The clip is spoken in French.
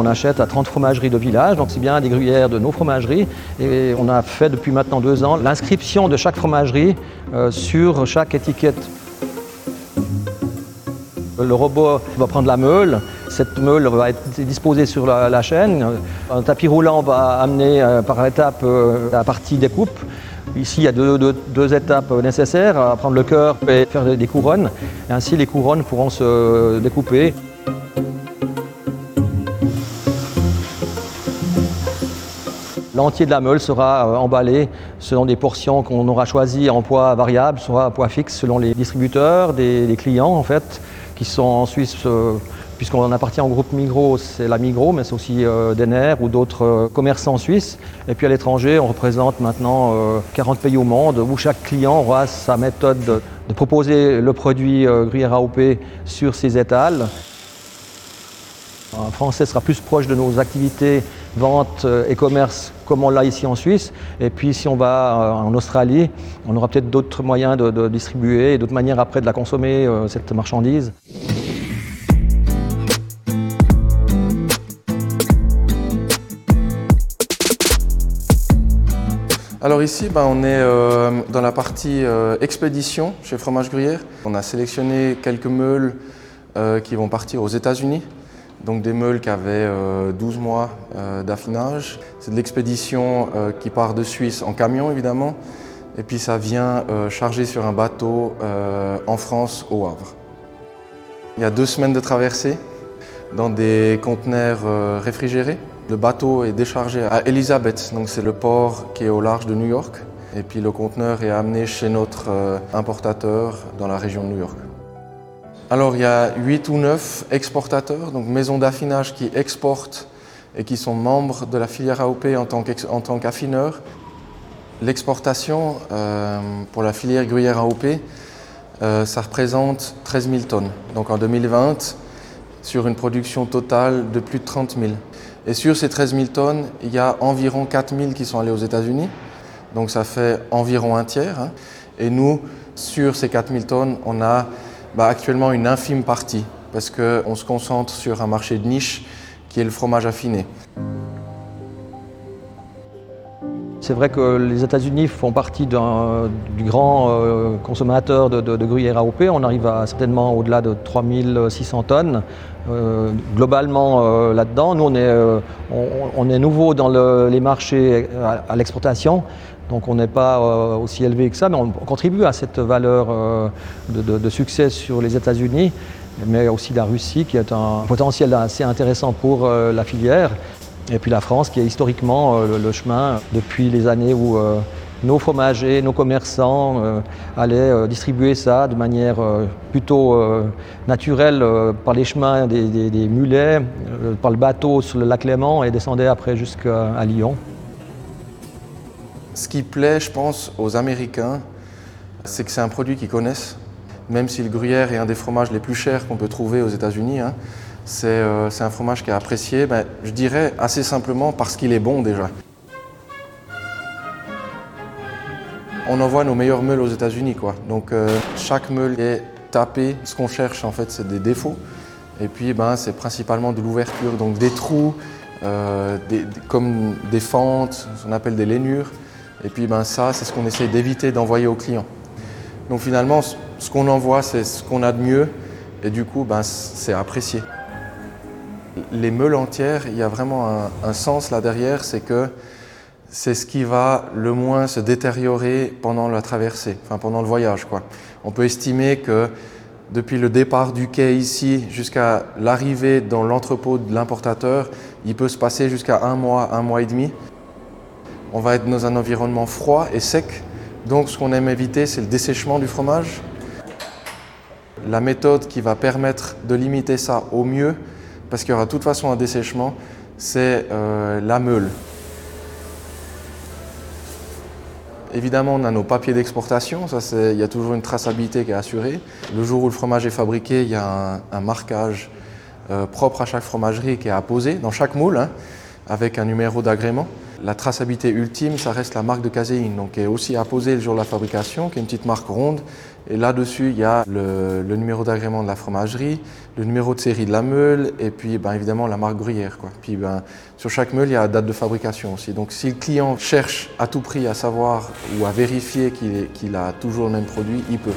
On achète à 30 fromageries de village, donc c'est bien des gruyères de nos fromageries. Et on a fait depuis maintenant deux ans l'inscription de chaque fromagerie euh, sur chaque étiquette. Le robot va prendre la meule, cette meule va être disposée sur la, chaîne. Un tapis roulant va amener euh, par étape euh, la partie découpe. Ici, il y a deux, étapes nécessaires, prendre le cœur et faire des couronnes. Ainsi, les couronnes pourront se découper. L'entier de la meule sera euh, emballé selon des portions qu'on aura choisies en poids variable, soit à poids fixe selon les distributeurs, des, clients en fait, qui sont en Suisse, euh, puisqu'on appartient au groupe Migros, c'est la Migros, mais c'est aussi euh, Denner ou d'autres commerçants suisses. Et puis à l'étranger, on représente maintenant 40 pays au monde où chaque client aura sa méthode de, proposer le produit gruyère AOP sur ses étals. Un Français sera plus proche de nos activités vente et commerce comme on l'a ici en Suisse. Et puis si on va euh, en Australie, on aura peut-être d'autres moyens de, distribuer et d'autres manières après de la consommer, euh, cette marchandise. Alors ici, ben, on est euh, dans la partie expédition chez Fromage Gruyère. On a sélectionné quelques meules qui vont partir aux États-Unis donc des meules qui avaient 12 euh, mois euh, d'affinage. C'est de l'expédition euh, qui part de Suisse en camion évidemment, et puis ça vient charger sur un bateau en France au Havre. Il y a deux semaines de traversée dans des conteneurs réfrigérés. Le bateau est déchargé à Elizabeth, donc c'est le port qui est au large de New York. Et puis le conteneur est amené chez notre importateur dans la région de New York. Alors il y a 8 ou 9 exportateurs, donc maisons d'affinage qui exportent et qui sont membres de la filière AOP en tant qu'affineurs. L'exportation euh, pour la filière gruyère AOP, euh, ça représente 13 000 tonnes. Donc en 2020, sur une production totale de plus de 30 000. Et sur ces 13 000 tonnes, il y a environ 4 000 qui sont allés aux États-Unis. Donc ça fait environ un tiers. Hein. Et nous, sur ces 4 000 tonnes, on a bah, actuellement une infime partie, parce qu'on se concentre sur un marché de niche qui est le fromage affiné. C'est vrai que les États-Unis font partie du grand euh, consommateur de, de, gruyère AOP. On arrive certainement au-delà de 3600 tonnes. Euh, globalement euh, là-dedans, nous on est, nouveau dans les marchés à l'exportation. Donc on n'est pas aussi élevé que ça, mais on, contribue à cette valeur euh, de, succès sur les États-Unis, mais aussi la Russie qui est un potentiel assez intéressant pour la filière. Et puis la France qui est historiquement le, chemin depuis les années où nos fromagers, nos commerçants allaient distribuer ça de manière plutôt naturelle par les chemins des, mulets, par le bateau sur le lac Léman et descendaient après jusqu'à Lyon. Ce qui plaît, je pense, aux Américains, c'est que c'est un produit qu'ils connaissent. Même si le gruyère est un des fromages les plus chers qu'on peut trouver aux États-Unis, hein, euh, c'est un fromage qui est apprécié, ben, je dirais assez simplement parce qu'il est bon déjà. On envoie nos meilleures meules aux États-Unis, quoi. Donc euh, chaque meule est tapée. Ce qu'on cherche, en fait, c'est des défauts. Et puis, ben, c'est principalement de l'ouverture, donc des trous, euh, comme des fentes, ce qu'on appelle des lainures. Et puis ben, ça, c'est ce qu'on essaie d'éviter d'envoyer aux clients. Donc finalement, ce qu'on envoie, c'est ce qu'on a de mieux et du coup, ben, c'est apprécié. Les meules entières, il y a vraiment un, sens là derrière, c'est que c'est ce qui va le moins se détériorer pendant la traversée, enfin pendant le voyage. On peut estimer que depuis le départ du quai ici jusqu'à l'arrivée dans l'entrepôt de l'importateur, il peut se passer jusqu'à un mois, un mois et demi. On va être dans un environnement froid et sec. Donc ce qu'on aime éviter, c'est le dessèchement du fromage. La méthode qui va permettre de limiter ça au mieux, parce qu'il y aura de toute façon un dessèchement, c'est euh, la meule. Évidemment, on a nos papiers d'exportation, il y a toujours une traçabilité qui est assurée. Le jour où le fromage est fabriqué, il y a un, marquage euh, propre à chaque fromagerie qui est apposé dans chaque moule, hein, avec un numéro d'agrément. La traçabilité ultime, ça reste la marque de caséine, donc qui est aussi apposée le jour de la fabrication, qui est une petite marque ronde Et là-dessus, il y a le, numéro d'agrément de la fromagerie, le numéro de série de la meule et puis ben, évidemment la marque gruyère. Puis ben, sur chaque meule, il y a la date de fabrication aussi. Donc si le client cherche à tout prix à savoir ou à vérifier qu'il a toujours le même produit, il peut.